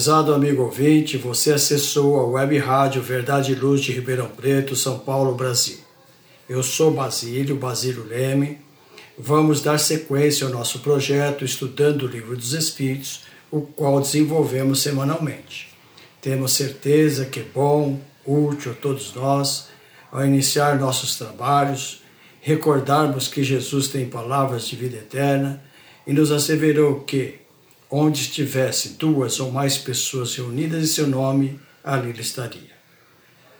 Prezado amigo ouvinte, você acessou a web rádio Verdade e Luz de Ribeirão Preto, São Paulo, Brasil. Eu sou Basílio, Basílio Leme. Vamos dar sequência ao nosso projeto estudando o Livro dos Espíritos, o qual desenvolvemos semanalmente. Temos certeza que é bom, útil a todos nós, ao iniciar nossos trabalhos, recordarmos que Jesus tem palavras de vida eterna e nos asseverou que Onde estivesse duas ou mais pessoas reunidas em seu nome, ali ele estaria.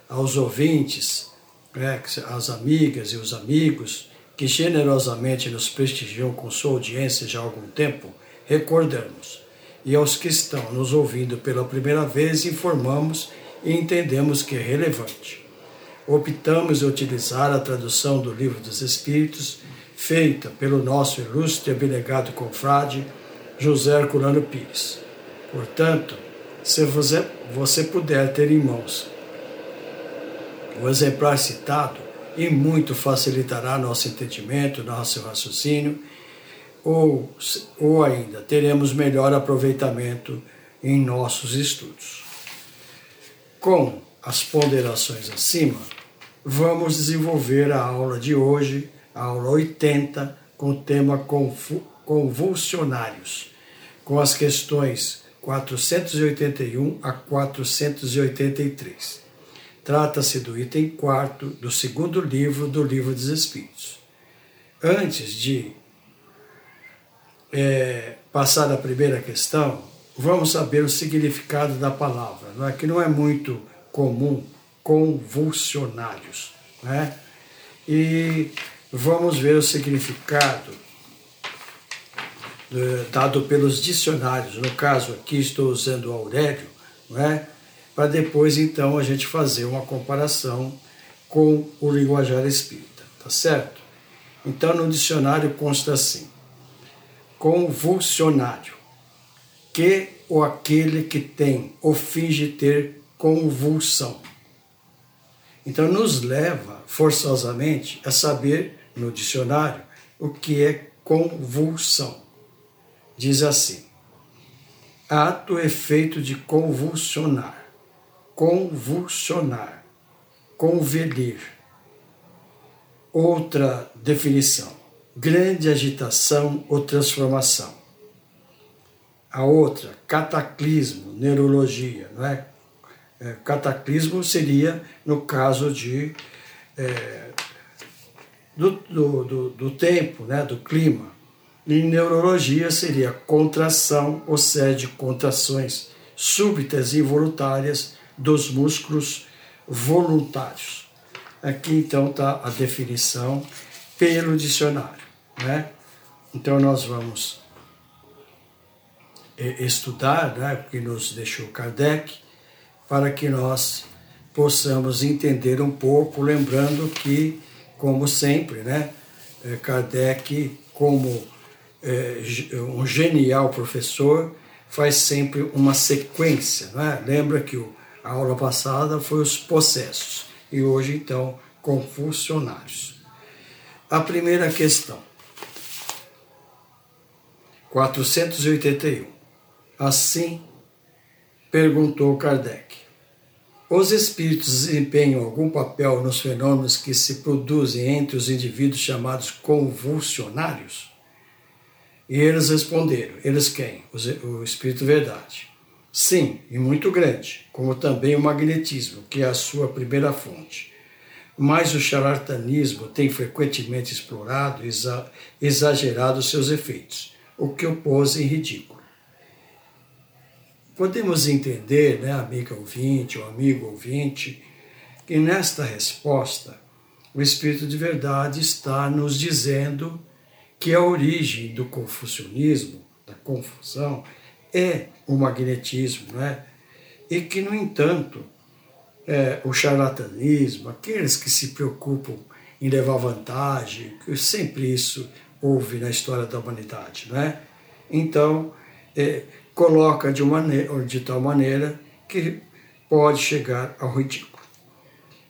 Aos ouvintes, né, as amigas e os amigos que generosamente nos prestigiam com sua audiência já há algum tempo, recordamos. E aos que estão nos ouvindo pela primeira vez, informamos e entendemos que é relevante. Optamos utilizar a tradução do Livro dos Espíritos, feita pelo nosso ilustre e abnegado confrade, José Herculano Pires. Portanto, se você, você puder ter em mãos o exemplar citado, e muito facilitará nosso entendimento, nosso raciocínio, ou, ou ainda teremos melhor aproveitamento em nossos estudos. Com as ponderações acima, vamos desenvolver a aula de hoje, a aula 80, com o tema convulsionários com as questões 481 a 483. Trata-se do item 4 do segundo livro do Livro dos Espíritos. Antes de é, passar a primeira questão, vamos saber o significado da palavra, não é? que não é muito comum, convulsionários. Né? E vamos ver o significado dado pelos dicionários. No caso aqui estou usando o Aurélio, é? para depois então a gente fazer uma comparação com o linguajar espírita, tá certo? Então no dicionário consta assim: convulsionário, que ou aquele que tem ou finge ter convulsão. Então nos leva forçosamente a saber no dicionário o que é convulsão diz assim: ato efeito de convulsionar, convulsionar, convelir. Outra definição: grande agitação ou transformação. A outra, cataclismo, neurologia, não é? é cataclismo seria no caso de é, do, do, do, do tempo, né, do clima em neurologia seria contração ou sede contrações súbitas e involuntárias dos músculos voluntários. Aqui então está a definição pelo dicionário. Né? Então nós vamos eh, estudar né, o que nos deixou Kardec para que nós possamos entender um pouco, lembrando que, como sempre, né, eh, Kardec, como é, um genial professor faz sempre uma sequência. Né? Lembra que a aula passada foi os processos e hoje, então, com funcionários. A primeira questão, 481. Assim perguntou Kardec: Os espíritos desempenham algum papel nos fenômenos que se produzem entre os indivíduos chamados convulsionários? E eles responderam: eles quem? O Espírito Verdade. Sim, e muito grande, como também o magnetismo, que é a sua primeira fonte. Mas o charlatanismo tem frequentemente explorado e exagerado seus efeitos, o que o pôs em ridículo. Podemos entender, né, amiga ouvinte ou amigo ouvinte, que nesta resposta o Espírito de Verdade está nos dizendo que a origem do confucionismo, da confusão, é o magnetismo, né? e que, no entanto, é, o charlatanismo, aqueles que se preocupam em levar vantagem, que sempre isso houve na história da humanidade, né? Então, é, coloca de, uma, de tal maneira que pode chegar ao ridículo.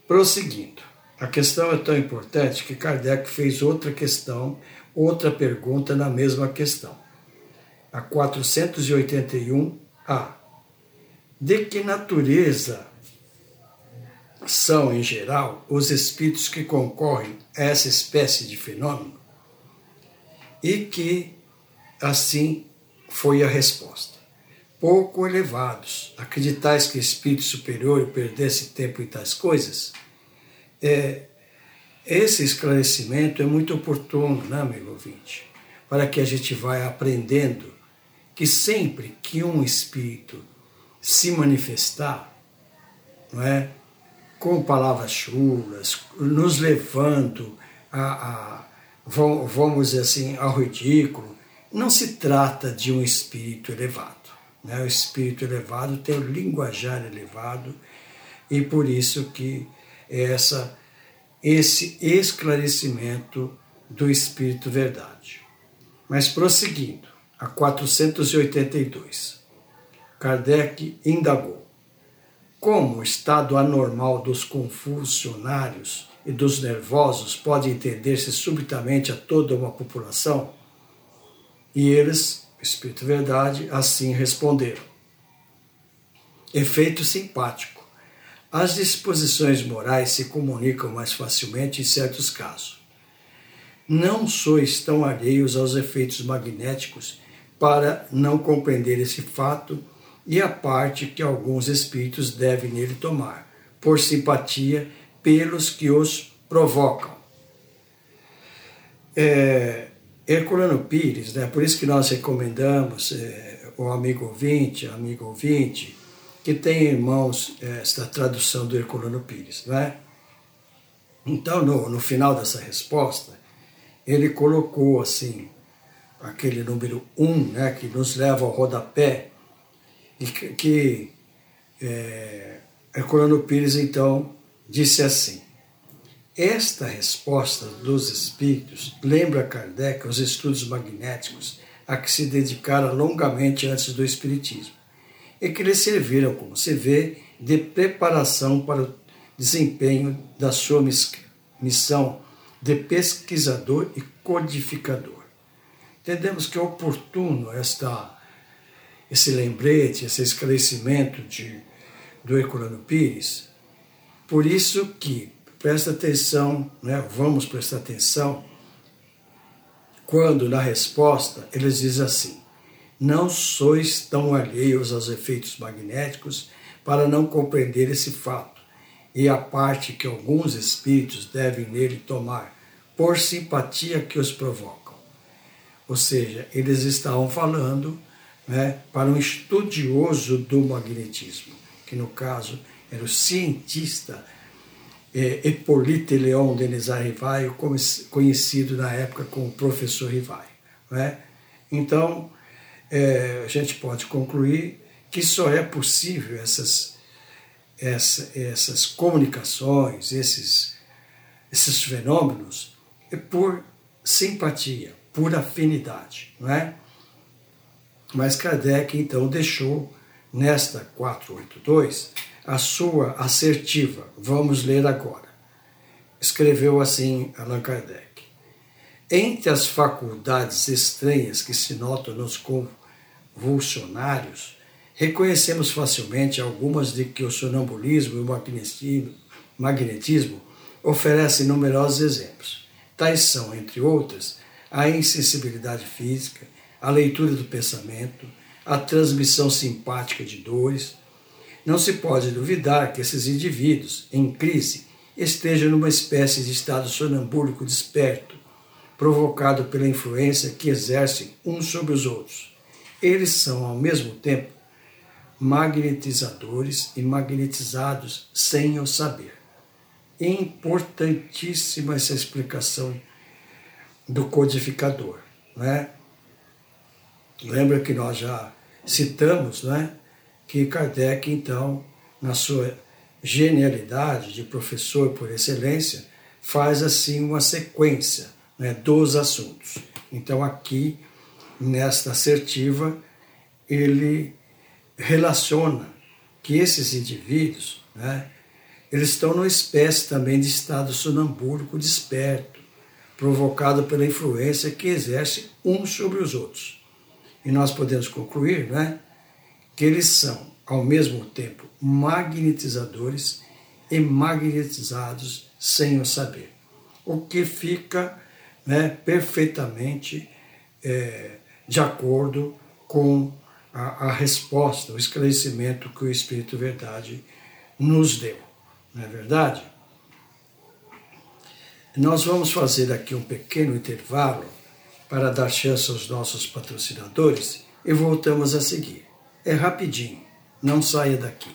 Prosseguindo, a questão é tão importante que Kardec fez outra questão, outra pergunta na mesma questão. A 481A. De que natureza são, em geral, os espíritos que concorrem a essa espécie de fenômeno? E que, assim, foi a resposta pouco elevados. Acreditais que espírito superior perdesse tempo em tais coisas? É, esse esclarecimento é muito oportuno, né, amigo ouvinte? Para que a gente vá aprendendo que sempre que um espírito se manifestar, não é? com palavras chulas, nos levando a, a vamos dizer assim, ao ridículo, não se trata de um espírito elevado. Né? O espírito elevado tem o linguajar elevado e por isso que essa, esse esclarecimento do Espírito Verdade. Mas prosseguindo, a 482, Kardec indagou como o estado anormal dos confusionários e dos nervosos pode entender-se subitamente a toda uma população? E eles Espírito Verdade, assim responderam. Efeito simpático. As disposições morais se comunicam mais facilmente em certos casos. Não sois tão alheios aos efeitos magnéticos para não compreender esse fato e a parte que alguns espíritos devem nele tomar, por simpatia pelos que os provocam. É, Herculano Pires, né, por isso que nós recomendamos é, o amigo ouvinte, amigo ouvinte, que tem em mãos é, esta tradução do Herculano Pires. Né? Então, no, no final dessa resposta, ele colocou assim, aquele número 1, um, né, que nos leva ao rodapé, e que, que é, Herculano Pires, então, disse assim, esta resposta dos espíritos lembra Kardec os estudos magnéticos a que se dedicara longamente antes do espiritismo e que lhe serviram, como se vê, de preparação para o desempenho da sua missão de pesquisador e codificador. Entendemos que é oportuno esta, esse lembrete, esse esclarecimento de, do Herculano Pires, por isso que Presta atenção, né? vamos prestar atenção, quando na resposta eles dizem assim: Não sois tão alheios aos efeitos magnéticos para não compreender esse fato, e a parte que alguns espíritos devem nele tomar, por simpatia que os provocam. Ou seja, eles estavam falando né, para um estudioso do magnetismo, que no caso era o cientista é, Hippolyte Leon Denizar Rivaio, conhecido na época como professor Rivaio. Né? Então, é, a gente pode concluir que só é possível essas, essa, essas comunicações, esses, esses fenômenos, por simpatia, por afinidade. Não é? Mas Kardec, então, deixou nesta 482 a sua assertiva. Vamos ler agora. Escreveu assim Allan Kardec. Entre as faculdades estranhas que se notam nos convulsionários, reconhecemos facilmente algumas de que o sonambulismo e o magnetismo, oferecem numerosos exemplos. Tais são, entre outras, a insensibilidade física, a leitura do pensamento, a transmissão simpática de dores. Não se pode duvidar que esses indivíduos, em crise, estejam numa espécie de estado sonambúlico desperto, provocado pela influência que exercem uns sobre os outros. Eles são, ao mesmo tempo, magnetizadores e magnetizados sem o saber. Importantíssima essa explicação do codificador. Né? Lembra que nós já citamos né, que Kardec, então, na sua genialidade de professor por excelência, faz assim uma sequência né, dos assuntos. Então, aqui, nesta assertiva, ele relaciona que esses indivíduos, né, eles estão numa espécie também de estado sonambúlico desperto, provocado pela influência que exerce uns sobre os outros. E nós podemos concluir né, que eles são, ao mesmo tempo, magnetizadores e magnetizados sem o saber. O que fica né, perfeitamente é, de acordo com a, a, resposta, o esclarecimento que o Espírito Verdade nos deu. Não é verdade? Nós vamos fazer aqui um pequeno intervalo para dar chance aos nossos patrocinadores e voltamos a seguir. É rapidinho, não saia daqui.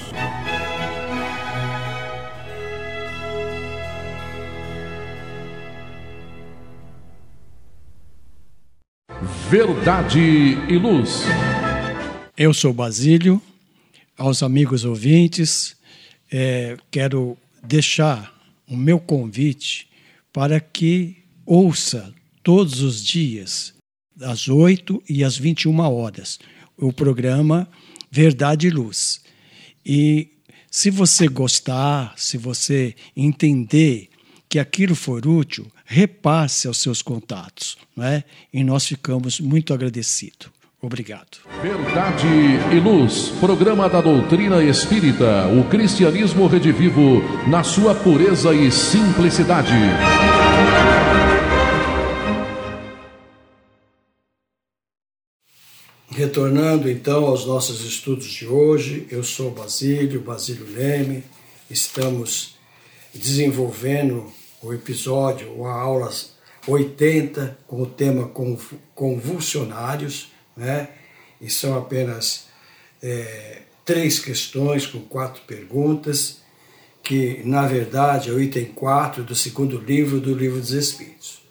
Verdade e Luz. Eu sou Basílio, aos amigos ouvintes, é, quero deixar o meu convite para que ouça todos os dias, às 8 e às 21 horas, o programa Verdade e Luz. E se você gostar, se você entender que aquilo for útil, repasse aos seus contatos, não é? E nós ficamos muito agradecidos. Obrigado. Verdade e Luz, programa da doutrina espírita, o cristianismo redivivo na sua pureza e simplicidade. Retornando então aos nossos estudos de hoje, eu sou Basílio, Basílio Leme, estamos desenvolvendo o episódio ou a aula 80 com o tema convulsionários, né? E são apenas é, três questões com quatro perguntas, que na verdade é o item 4 do segundo livro do Livro dos Espíritos.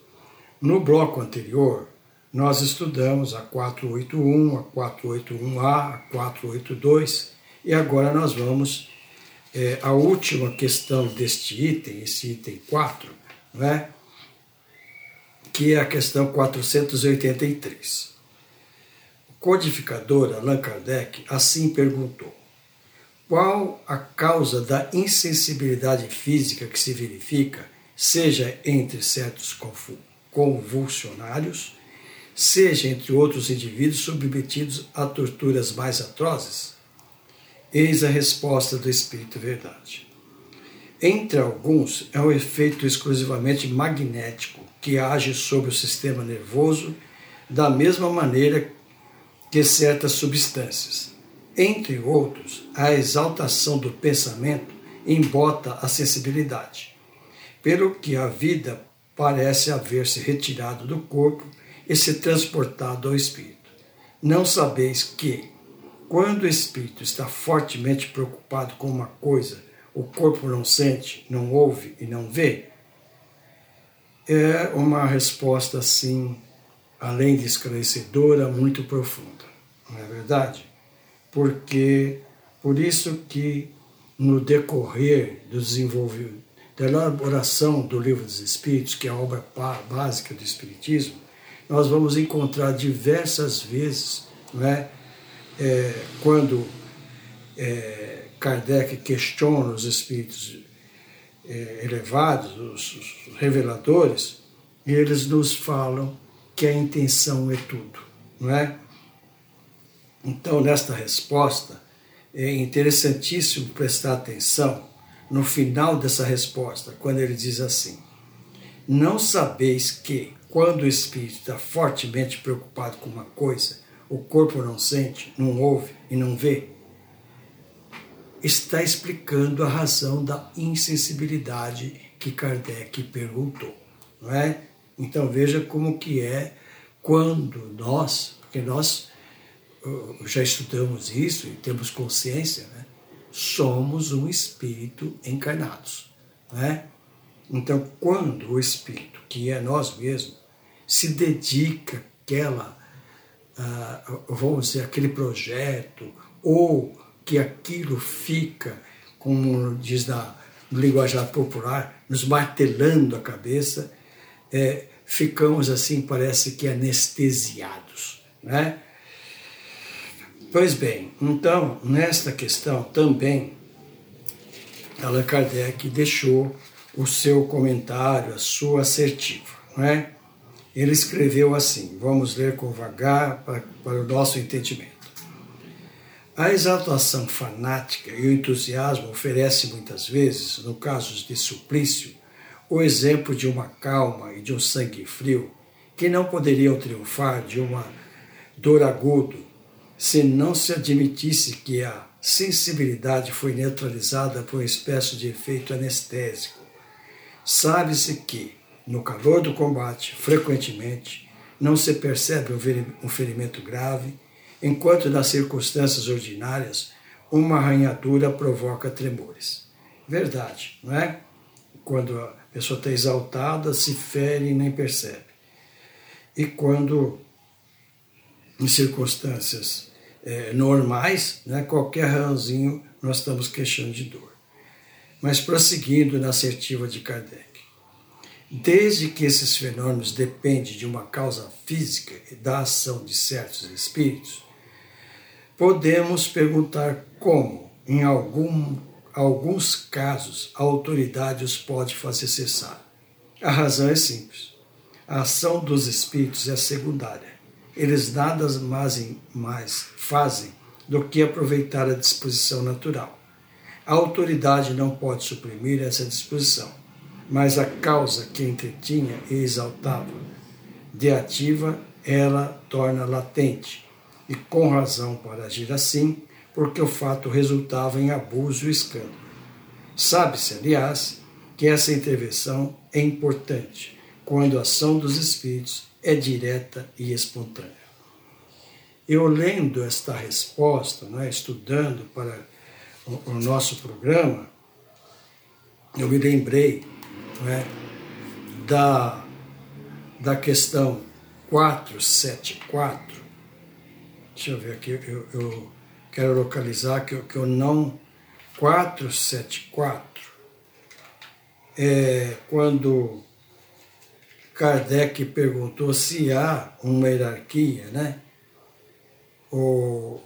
No bloco anterior, nós estudamos a 481, a 481A, a 482 e agora nós vamos é, a última questão deste item, esse item 4, né, que é a questão 483. O codificador Allan Kardec assim perguntou: qual a causa da insensibilidade física que se verifica, seja entre certos convulsionários, seja entre outros indivíduos submetidos a torturas mais atrozes? Eis a resposta do Espírito Verdade. Entre alguns, é um efeito exclusivamente magnético que age sobre o sistema nervoso da mesma maneira que certas substâncias. Entre outros, a exaltação do pensamento embota a sensibilidade, pelo que a vida parece haver se retirado do corpo e se transportado ao espírito. Não sabeis que, quando o espírito está fortemente preocupado com uma coisa, o corpo não sente, não ouve e não vê? É uma resposta assim, além de esclarecedora, muito profunda, não é verdade? Porque por isso que no decorrer do desenvolvimento, da elaboração do Livro dos Espíritos, que é a obra básica do Espiritismo, nós vamos encontrar diversas vezes, não é? É quando é, Kardec questiona os espíritos é, elevados, os, os reveladores, eles nos falam que a intenção é tudo, não é? Então, nesta resposta, é interessantíssimo prestar atenção no final dessa resposta, quando ele diz assim: Não sabeis que, quando o espírito está fortemente preocupado com uma coisa, o corpo não sente, não ouve e não vê? Está explicando a razão da insensibilidade que Kardec perguntou, não é? Então veja como que é quando nós, porque nós já estudamos isso e temos consciência, né? somos um espírito encarnados. Né? Então, quando o espírito, que é nós mesmos, se dedica àquela, uh, vamos dizer, aquele projeto, ou que aquilo fica, como diz na, no linguajar popular, nos martelando a cabeça, é, ficamos assim, parece que anestesiados. Né? Pois bem, então, nesta questão também, Allan Kardec deixou o seu comentário, a sua assertiva. Não é? Ele escreveu assim, vamos ler com vagar para, para o nosso entendimento. A exaltação fanática e o entusiasmo oferecem muitas vezes, no caso de suplício, o exemplo de uma calma e de um sangue frio que não poderiam triunfar de uma dor aguda se não se admitisse que a sensibilidade foi neutralizada por uma espécie de efeito anestésico. Sabe-se que, no calor do combate, frequentemente, não se percebe um ferimento grave, enquanto nas circunstâncias ordinárias, uma arranhadura provoca tremores. Verdade, não é? Quando a pessoa está exaltada, se fere e nem percebe. E quando, em circunstâncias é, normais, né, qualquer ranzinho nós estamos queixando de dor. Mas prosseguindo na assertiva de Kardec. Desde que esses fenômenos dependem de uma causa física e da ação de certos espíritos, podemos perguntar como, em algum, alguns casos, a autoridade os pode fazer cessar. A razão é simples. A ação dos espíritos é secundária eles nada mais, mais fazem do que aproveitar a disposição natural. A autoridade não pode suprimir essa disposição, mas a causa que entretinha e exaltava de ativa, ela torna latente, e com razão para agir assim, porque o fato resultava em abuso e escândalo. Sabe-se, aliás, que essa intervenção é importante quando a ação dos espíritos é direta e espontânea. Eu lendo esta resposta, né, estudando para o, o nosso programa, eu me lembrei né, da, da questão 474. Deixa eu ver aqui, eu, eu quero localizar que eu, que eu não. 474 é quando Kardec perguntou se há uma hierarquia, né? Ou,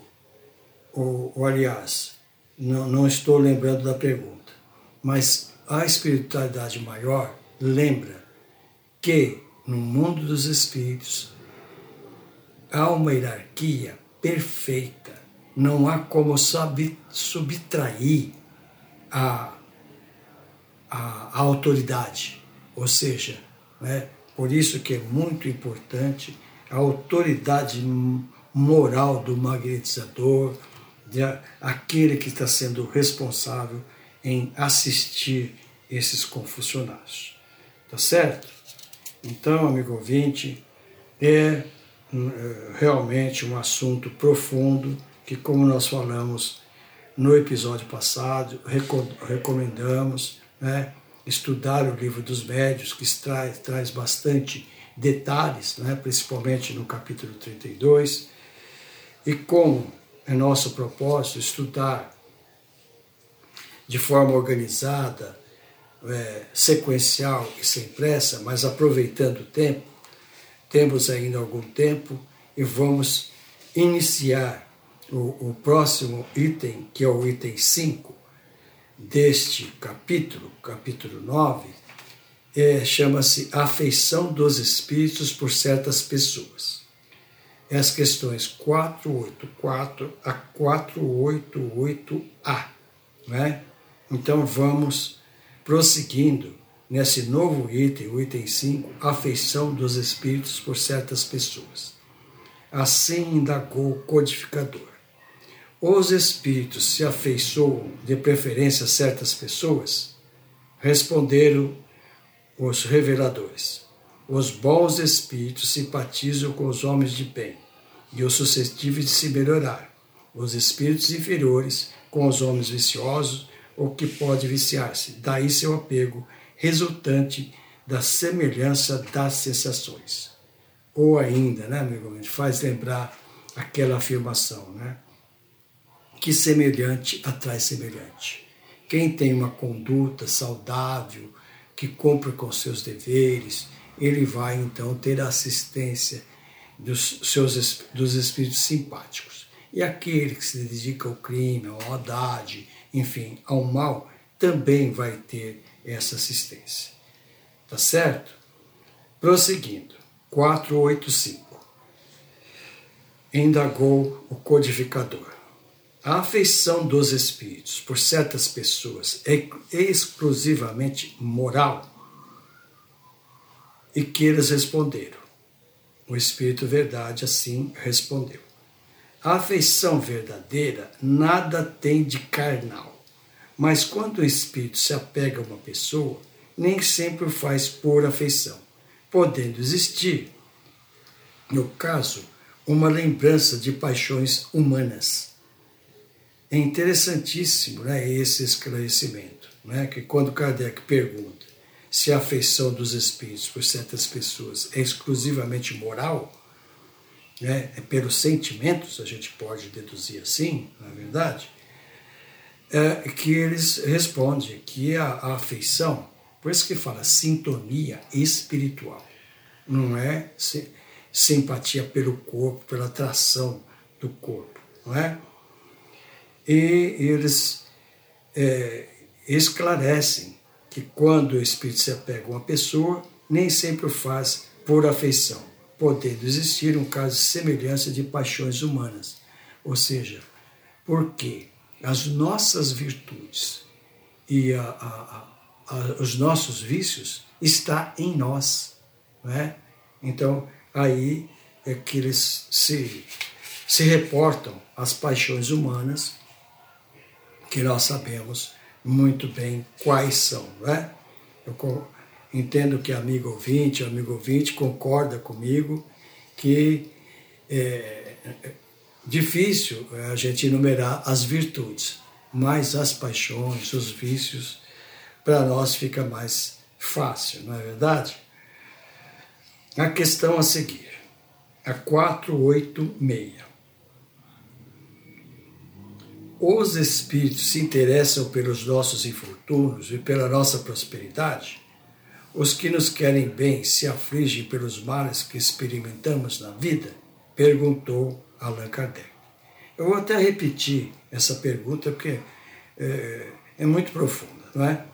ou, ou aliás, não, não estou lembrando da pergunta, mas a espiritualidade maior lembra que no mundo dos espíritos há uma hierarquia perfeita, não há como subtrair a, a, a autoridade, ou seja, né, por isso que é muito importante a autoridade moral do magnetizador, de aquele que está sendo responsável em assistir esses confussionários. Tá certo? Então, amigo ouvinte, é hum, é realmente um assunto profundo que, como nós falamos no episódio passado, recomendamos né, estudar o livro dos médios, que traz, traz bastante detalhes, né, principalmente no capítulo 32, e como é nosso propósito estudar de forma organizada, é, sequencial e sem pressa, mas aproveitando o tempo, temos ainda algum tempo e vamos iniciar o, o próximo item, que é o item 5 deste capítulo, capítulo 9, é, chama-se Afeição dos Espíritos por certas pessoas. É as questões 484 a 488A. Né? Então vamos prosseguindo nesse novo item, o item 5, afeição dos espíritos por certas pessoas. Assim indagou o codificador. Os espíritos se afeiçoam de preferência a certas pessoas? Responderam os reveladores. Os bons espíritos simpatizam com os homens de bem e os suscetíveis de se melhorar. Os espíritos inferiores com os homens viciosos ou que pode viciar-se. Daí seu apego, resultante da semelhança das sensações. Ou ainda, né, amigo, faz lembrar aquela afirmação, né? Que semelhante atrai semelhante. Quem tem uma conduta saudável, que cumpre com seus deveres, ele vai então ter a assistência dos, seus, dos espíritos simpáticos. E aquele que se dedica ao crime, à maldade, enfim, ao mal, também vai ter essa assistência. Tá certo? Prosseguindo, 485. Indagou o codificador. A afeição dos espíritos por certas pessoas é exclusivamente moral? E que eles responderam. O Espírito Verdade assim respondeu. A afeição verdadeira nada tem de carnal, mas quando o espírito se apega a uma pessoa, nem sempre o faz por afeição, podendo existir, no caso, uma lembrança de paixões humanas. É interessantíssimo né, esse esclarecimento, né, que quando Kardec pergunta se a afeição dos espíritos por certas pessoas é exclusivamente moral, né, é pelos sentimentos, a gente pode deduzir assim, na é verdade, é, que eles respondem que a, a afeição, por isso que fala sintonia espiritual, não é simpatia pelo corpo, pela atração do corpo, não é? E eles é, esclarecem que quando o espírito se apega a uma pessoa, nem sempre o faz por afeição podendo existir um caso de semelhança de paixões humanas. Ou seja, porque as nossas virtudes e a, a, a, os nossos vícios está em nós. Né? Então, aí é que eles se, se reportam às paixões humanas, que nós sabemos muito bem quais são. Né? Eu Entendo que amigo ouvinte, amigo ouvinte concorda comigo que é, é difícil a gente enumerar as virtudes, mas as paixões, os vícios, para nós fica mais fácil, não é verdade? A questão a seguir, a 486. Os espíritos se interessam pelos nossos infortúnios e pela nossa prosperidade? Os que nos querem bem se afligem pelos males que experimentamos na vida? Perguntou Allan Kardec. Eu vou até repetir essa pergunta porque é, é muito profunda, não é?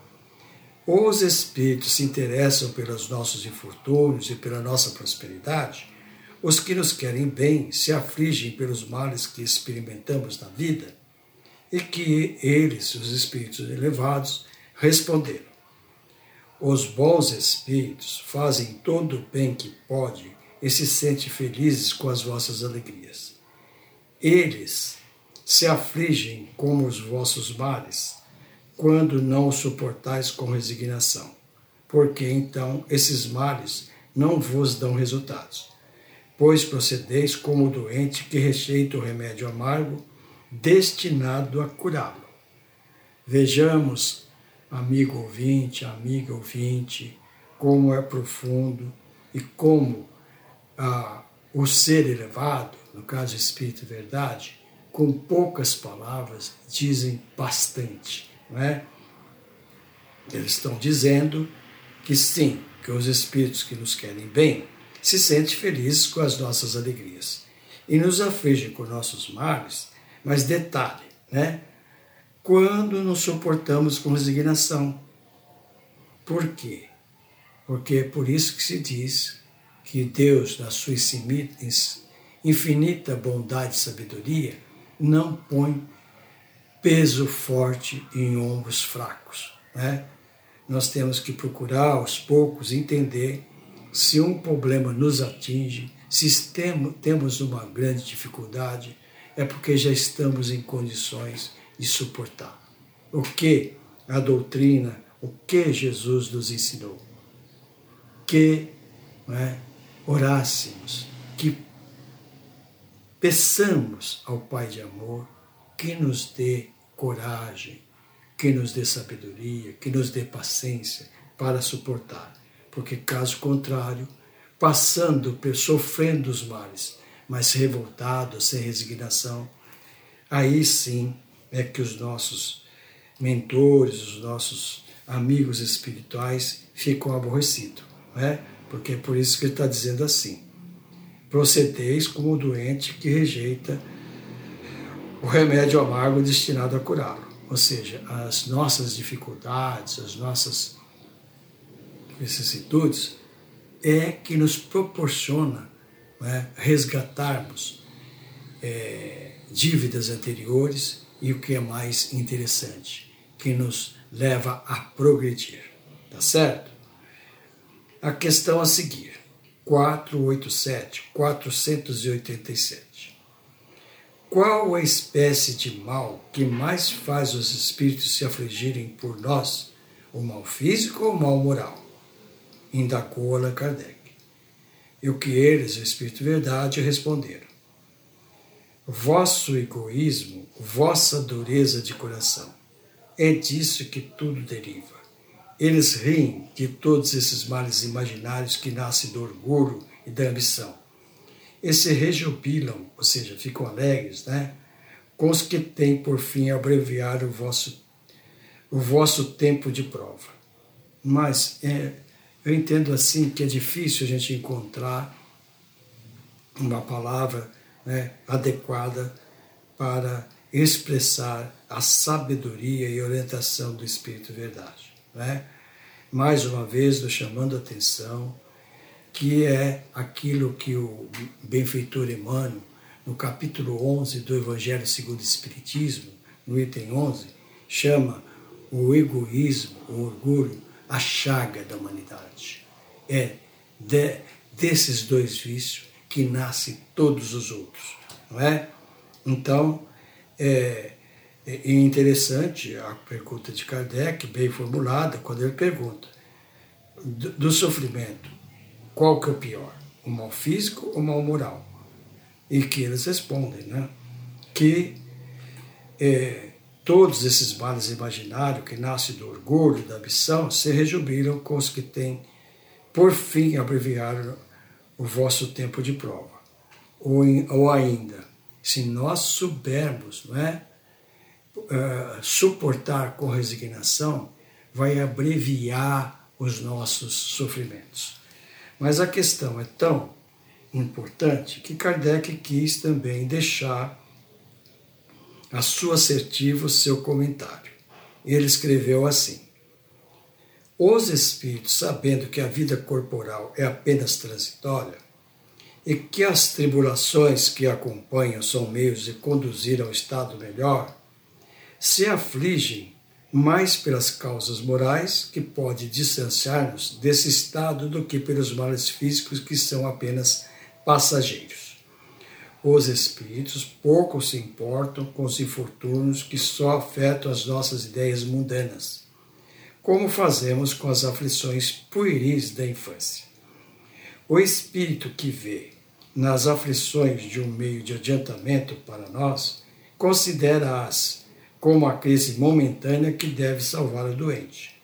Os espíritos se interessam pelos nossos infortúnios e pela nossa prosperidade? Os que nos querem bem se afligem pelos males que experimentamos na vida? E que eles, os espíritos elevados, responderam: os bons espíritos fazem todo o bem que podem e se sentem felizes com as vossas alegrias. Eles se afligem com os vossos males, quando não o suportais com resignação, porque então esses males não vos dão resultados. Pois procedeis como o doente que rejeita o remédio amargo, destinado a curá-lo. Vejamos, amigo ouvinte, amiga ouvinte, como é profundo e como ah, o ser elevado, no caso Espírito Verdade, com poucas palavras dizem bastante, não é? Eles estão dizendo que sim, que os espíritos que nos querem bem se sentem felizes com as nossas alegrias e nos afligem com nossos males, mas detalhe, né? Quando nos suportamos com resignação. Por quê? Porque é por isso que se diz que Deus, na sua infinita bondade e sabedoria, não põe peso forte em ombros fracos. Né? Nós temos que procurar aos poucos entender se um problema nos atinge, se temos uma grande dificuldade, é porque já estamos em condições de suportar. O que a doutrina, o que Jesus nos ensinou? Que é, orássemos, que peçamos ao Pai de amor que nos dê coragem, que nos dê sabedoria, que nos dê paciência para suportar. Porque, caso contrário, passando, sofrendo os males, mas revoltado, sem resignação, aí sim é que os nossos mentores, os nossos amigos espirituais ficam aborrecidos. Não é? Porque é por isso que ele está dizendo assim: procedeis como o doente que rejeita o remédio amargo destinado a curá-lo. Ou seja, as nossas dificuldades, as nossas vicissitudes, é que nos proporciona né, resgatarmos é, dívidas anteriores e o que é mais interessante, que nos leva a progredir. Tá certo? A questão a seguir, 487, 487. Qual a espécie de mal que mais faz os espíritos se afligirem por nós? O mal físico ou o mal moral? Indagou Allan Kardec. E o que eles, o Espírito Verdade, responderam: Vosso egoísmo, vossa dureza de coração, é disso que tudo deriva. Eles riem de todos esses males imaginários que nascem do orgulho e da ambição. E se rejubilam, ou seja, ficam alegres, né? Com os que têm por fim abreviar o vosso, o vosso tempo de prova. Mas é, eu entendo assim que é difícil a gente encontrar uma palavra né, adequada para expressar a sabedoria e orientação do Espírito Verdade. Né? Mais uma vez, chamando a atenção que é aquilo que o benfeitor Emmanuel, no capítulo 11 do Evangelho segundo o Espiritismo, no item 11, chama o egoísmo, o orgulho, a chaga da humanidade. É de, desses dois vícios que nascem todos os outros, não é? Então, é, é interessante a pergunta de Kardec, bem formulada, quando ele pergunta do, do sofrimento, qual que é o pior? O mal físico ou o mal moral? E que eles respondem, né? Que é, todos esses males imaginários que nascem do orgulho, da ambição, se rejubilam com os que têm, por fim, abreviar o vosso tempo de prova. Ou, ou ainda, se nós soubermos, não é? uh, suportar com resignação, vai abreviar os nossos sofrimentos. Mas a questão é tão importante que Kardec quis também deixar a sua assertivo seu comentário. Ele escreveu assim: Os espíritos, sabendo que a vida corporal é apenas transitória e que as tribulações que acompanham são meios de conduzir ao estado melhor, se afligem mais pelas causas morais, que pode distanciar-nos desse estado, do que pelos males físicos, que são apenas passageiros. Os espíritos pouco se importam com os infortúnios que só afetam as nossas ideias mundanas, como fazemos com as aflições pueris da infância. O espírito que vê nas aflições de um meio de adiantamento para nós, considera-as como a crise momentânea que deve salvar o doente.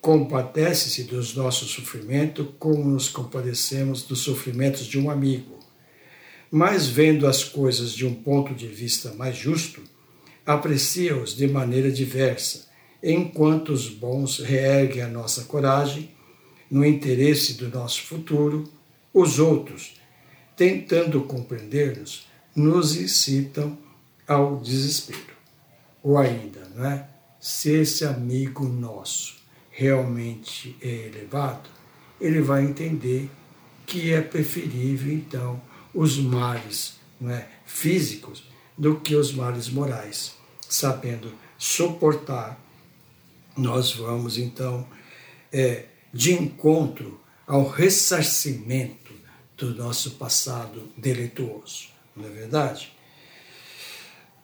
Compadece-se dos nossos sofrimentos como nos compadecemos dos sofrimentos de um amigo. Mas vendo as coisas de um ponto de vista mais justo, aprecia-os de maneira diversa, enquanto os bons reerguem a nossa coragem no interesse do nosso futuro, os outros, tentando compreender-nos, nos incitam ao desespero. Ou ainda, não é? se esse amigo nosso realmente é elevado, ele vai entender que é preferível, então, os males não é, físicos do que os males morais. Sabendo suportar, nós vamos, então, é, de encontro ao ressarcimento do nosso passado delituoso, não é verdade?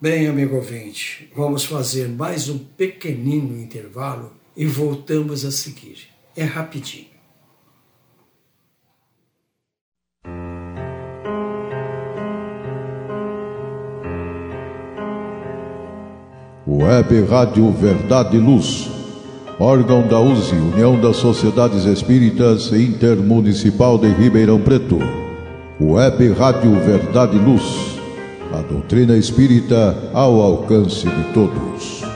Bem, amigo ouvinte, vamos fazer mais um pequenino intervalo e voltamos a seguir. É rapidinho. Web Rádio Verdade e Luz, órgão da USE, União das Sociedades Espíritas Intermunicipal de Ribeirão Preto. Web Rádio Verdade e Luz, a doutrina espírita ao alcance de todos.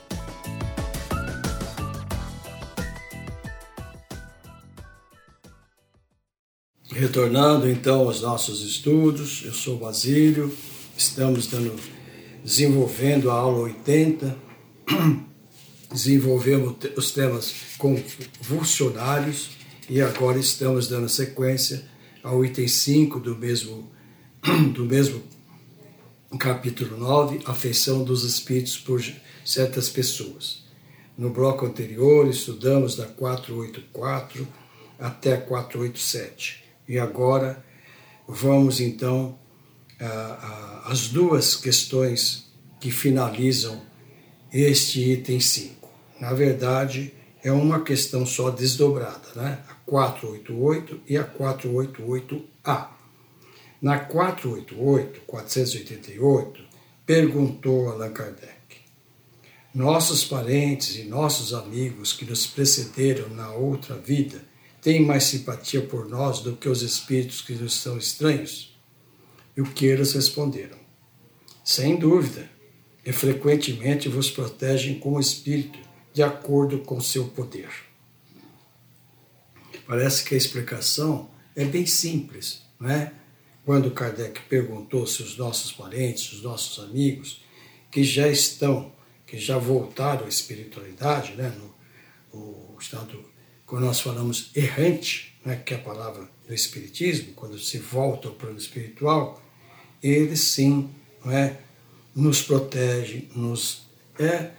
Retornando então aos nossos estudos, eu sou Basílio, estamos dando, desenvolvendo a aula 80, desenvolvemos os temas convulsionários e agora estamos dando sequência ao item 5 do mesmo, do mesmo capítulo 9, afeição dos espíritos por certas pessoas. No bloco anterior, estudamos da 484 até 487. E agora vamos então às duas questões que finalizam este item 5. Na verdade, é uma questão só desdobrada, né? A 488 e a 488A. Na 488, 488, perguntou Allan Kardec: Nossos parentes e nossos amigos que nos precederam na outra vida têm mais simpatia por nós do que os espíritos que nos são estranhos? E o que eles responderam? Sem dúvida, e frequentemente vos protegem com o espírito, de acordo com seu poder. Parece que a explicação é bem simples, não é? Quando Kardec perguntou se os nossos parentes, os nossos amigos, que já estão, que já voltaram à espiritualidade, né, no, no estado quando nós falamos errante, né, que é a palavra do Espiritismo, quando se volta ao plano espiritual, ele sim é, nos protege, nos. É,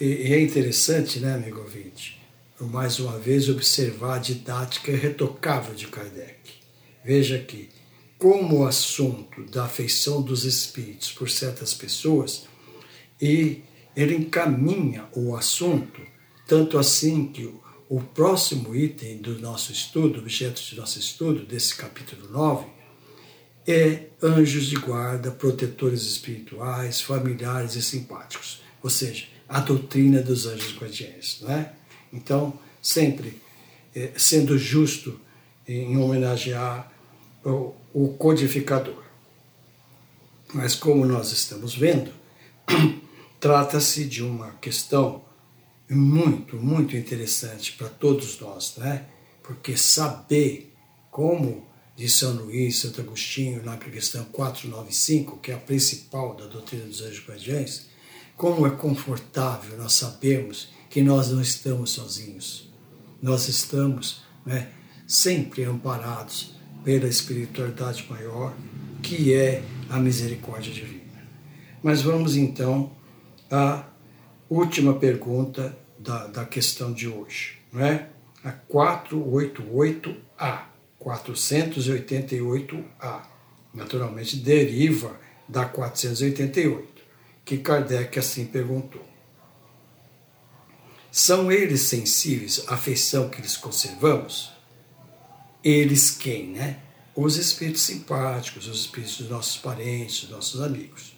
e é interessante, né, amigo ouvinte, mais uma vez observar a didática retocável de Kardec. Veja que, como o assunto da afeição dos espíritos por certas pessoas, e ele encaminha o assunto, tanto assim que o próximo item do nosso estudo, objeto de nosso estudo, desse capítulo 9, é anjos de guarda, protetores espirituais, familiares e simpáticos. Ou seja, a doutrina dos anjos guardiães. Não é? Então, sempre é, sendo justo em homenagear o, o codificador. Mas como nós estamos vendo, trata-se de uma questão muito, muito interessante para todos nós, né? Porque saber como de São Luís, Santo Agostinho, na questão 495, que é a principal da doutrina dos anjos guardiães, como é confortável nós sabermos que nós não estamos sozinhos. Nós estamos né, sempre amparados pela espiritualidade maior, que é a misericórdia divina. Mas vamos então à última pergunta da, da questão de hoje, não é? A 488A. 488A. Naturalmente deriva da 488, que Kardec assim perguntou. São eles sensíveis à afeição que lhes conservamos? Eles quem, né? Os espíritos simpáticos, os espíritos dos nossos parentes, dos nossos amigos.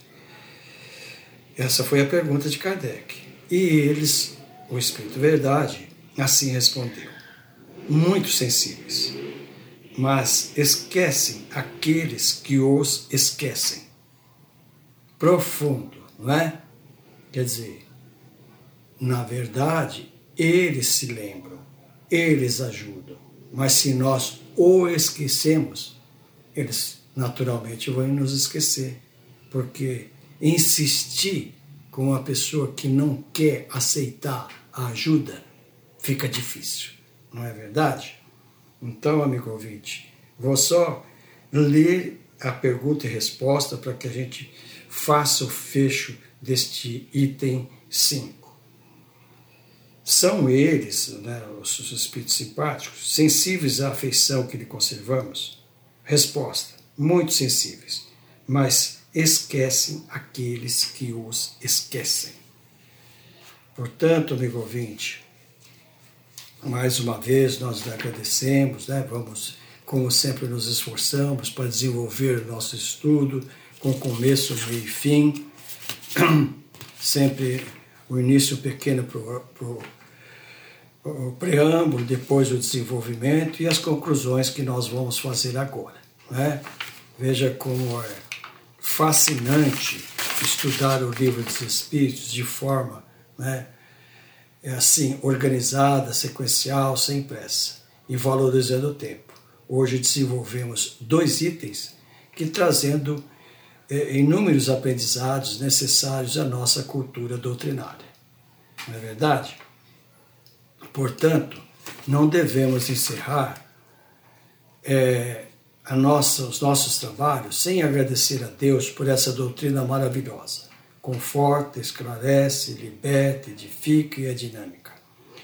Essa foi a pergunta de Kardec. E eles, o Espírito Verdade, assim respondeu: muito sensíveis mas esquecem aqueles que os esquecem. Profundo, não é? Quer dizer, na verdade, eles se lembram, eles ajudam, mas se nós o esquecemos, eles naturalmente vão nos esquecer, porque insistir com uma pessoa que não quer aceitar a ajuda fica difícil, não é verdade? Então, amigo ouvinte, vou só ler a pergunta e resposta para que a gente faça o fecho deste item 5. São eles, né, os espíritos simpáticos, sensíveis à afeição que lhe conservamos? Resposta: muito sensíveis, mas esquecem aqueles que os esquecem. Portanto, amigo ouvinte, mais uma vez, nós agradecemos, né? vamos, como sempre, nos esforçamos para desenvolver nosso estudo com começo, meio e fim. Sempre o início pequeno para o preâmbulo, depois o desenvolvimento e as conclusões que nós vamos fazer agora. Né? Veja como é fascinante estudar o livro dos Espíritos de forma né, é assim, organizada, sequencial, sem pressa e valorizando o tempo. Hoje desenvolvemos dois itens que trazendo é, inúmeros aprendizados necessários à nossa cultura doutrinária. Não é verdade? Portanto, não devemos encerrar é, nossa, os nossos trabalhos sem agradecer a Deus por essa doutrina maravilhosa conforta, esclarece, liberta, edifica e é dinâmica.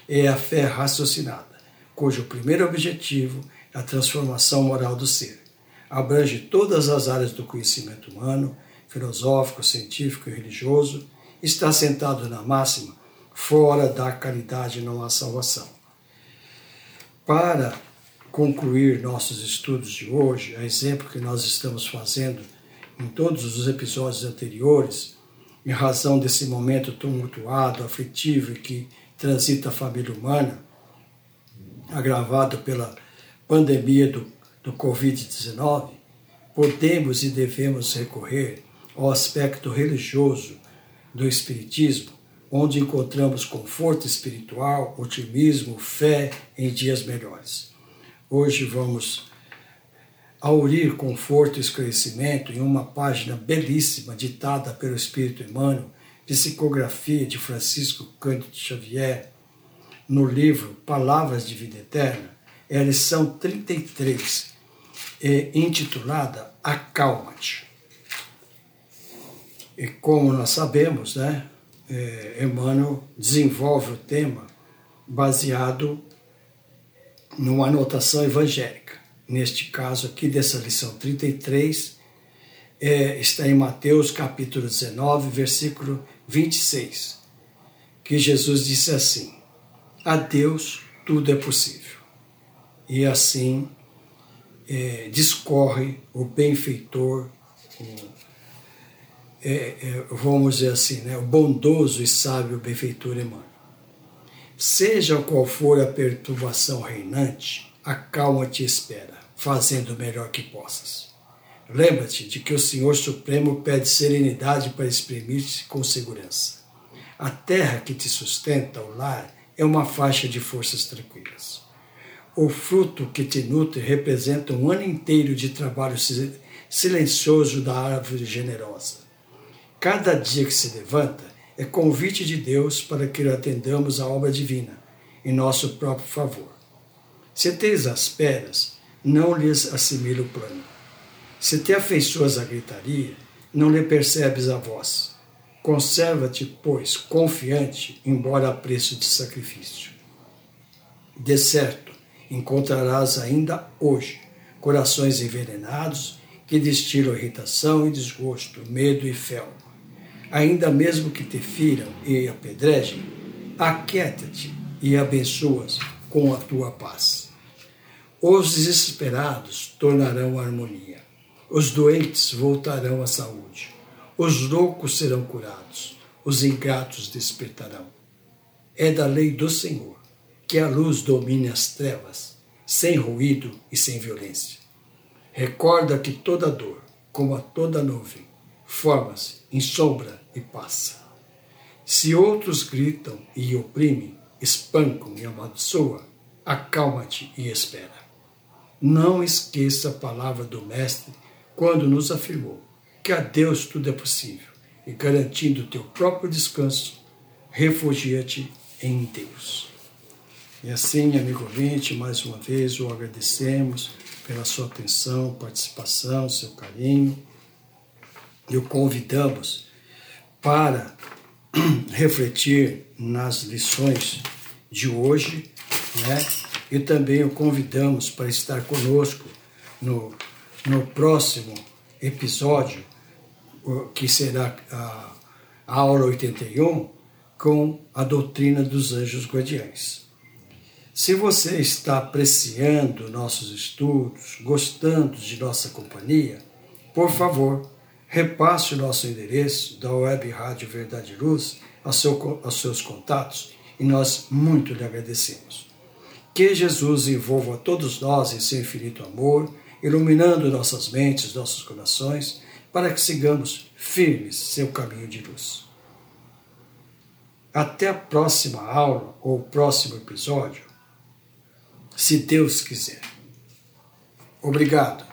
É a fé raciocinada, cujo primeiro objetivo é a transformação moral do ser. Abrange todas as áreas do conhecimento humano, filosófico, científico e religioso, está sentado na máxima, fora da caridade não há salvação. Para concluir nossos estudos de hoje, a exemplo que nós estamos fazendo em todos os episódios anteriores, em razão desse momento tumultuado, aflitivo que transita a família humana, agravado pela pandemia do, do Covid-19, podemos e devemos recorrer ao aspecto religioso do Espiritismo, onde encontramos conforto espiritual, otimismo, fé em dias melhores. Hoje vamos aurir conforto e esclarecimento em uma página belíssima ditada pelo Espírito Emmanuel, psicografia de Francisco Cândido Xavier, no livro Palavras de Vida Eterna, é a lição 33, é intitulada Acalma-te. E como nós sabemos, né, é, Emmanuel desenvolve o tema baseado numa anotação evangélica neste caso aqui dessa lição 33, é, está em Mateus capítulo 19, versículo 26, que Jesus disse assim: A Deus tudo é possível. E assim é, discorre o benfeitor, o, é, é, vamos dizer assim, né, o bondoso e sábio benfeitor Emmanuel. Seja qual for a perturbação reinante, acalma-te e espera, fazendo o melhor que possas. Lembra-te de que o Senhor Supremo pede serenidade para exprimir-se com segurança. A terra que te sustenta, o lar, é uma faixa de forças tranquilas. O fruto que te nutre representa um ano inteiro de trabalho silencioso da árvore generosa. Cada dia que se levanta é convite de Deus para que atendamos a obra divina em nosso próprio favor. Se tens asperas, não lhes assimila o plano. Se te afeiçoas à gritaria, não lhe percebes a voz. Conserva-te, pois, confiante, embora a preço de sacrifício. De certo, encontrarás ainda hoje corações envenenados que destilam irritação e desgosto, medo e fel. Ainda mesmo que te firam e apedrejem, aquieta-te e abençoas com a tua paz. Os desesperados tornarão a harmonia, os doentes voltarão à saúde, os loucos serão curados, os ingratos despertarão. É da lei do Senhor que a luz domine as trevas, sem ruído e sem violência. Recorda que toda dor, como a toda nuvem, forma-se em sombra e passa. Se outros gritam e oprimem, espancam e amaldiçoam, acalma-te e espera. Não esqueça a palavra do Mestre quando nos afirmou que a Deus tudo é possível e garantindo o teu próprio descanso, refugia-te em Deus. E assim, amigo ouvinte, mais uma vez o agradecemos pela sua atenção, participação, seu carinho e o convidamos para refletir nas lições de hoje, né? E também o convidamos para estar conosco no, no próximo episódio, que será a, a aula 81, com a doutrina dos anjos guardiães. Se você está apreciando nossos estudos, gostando de nossa companhia, por favor, repasse o nosso endereço da Web Rádio Verdade Luz aos, seu, aos seus contatos e nós muito lhe agradecemos. Que Jesus envolva todos nós em seu infinito amor, iluminando nossas mentes, nossos corações, para que sigamos firmes seu caminho de luz. Até a próxima aula ou próximo episódio, se Deus quiser. Obrigado.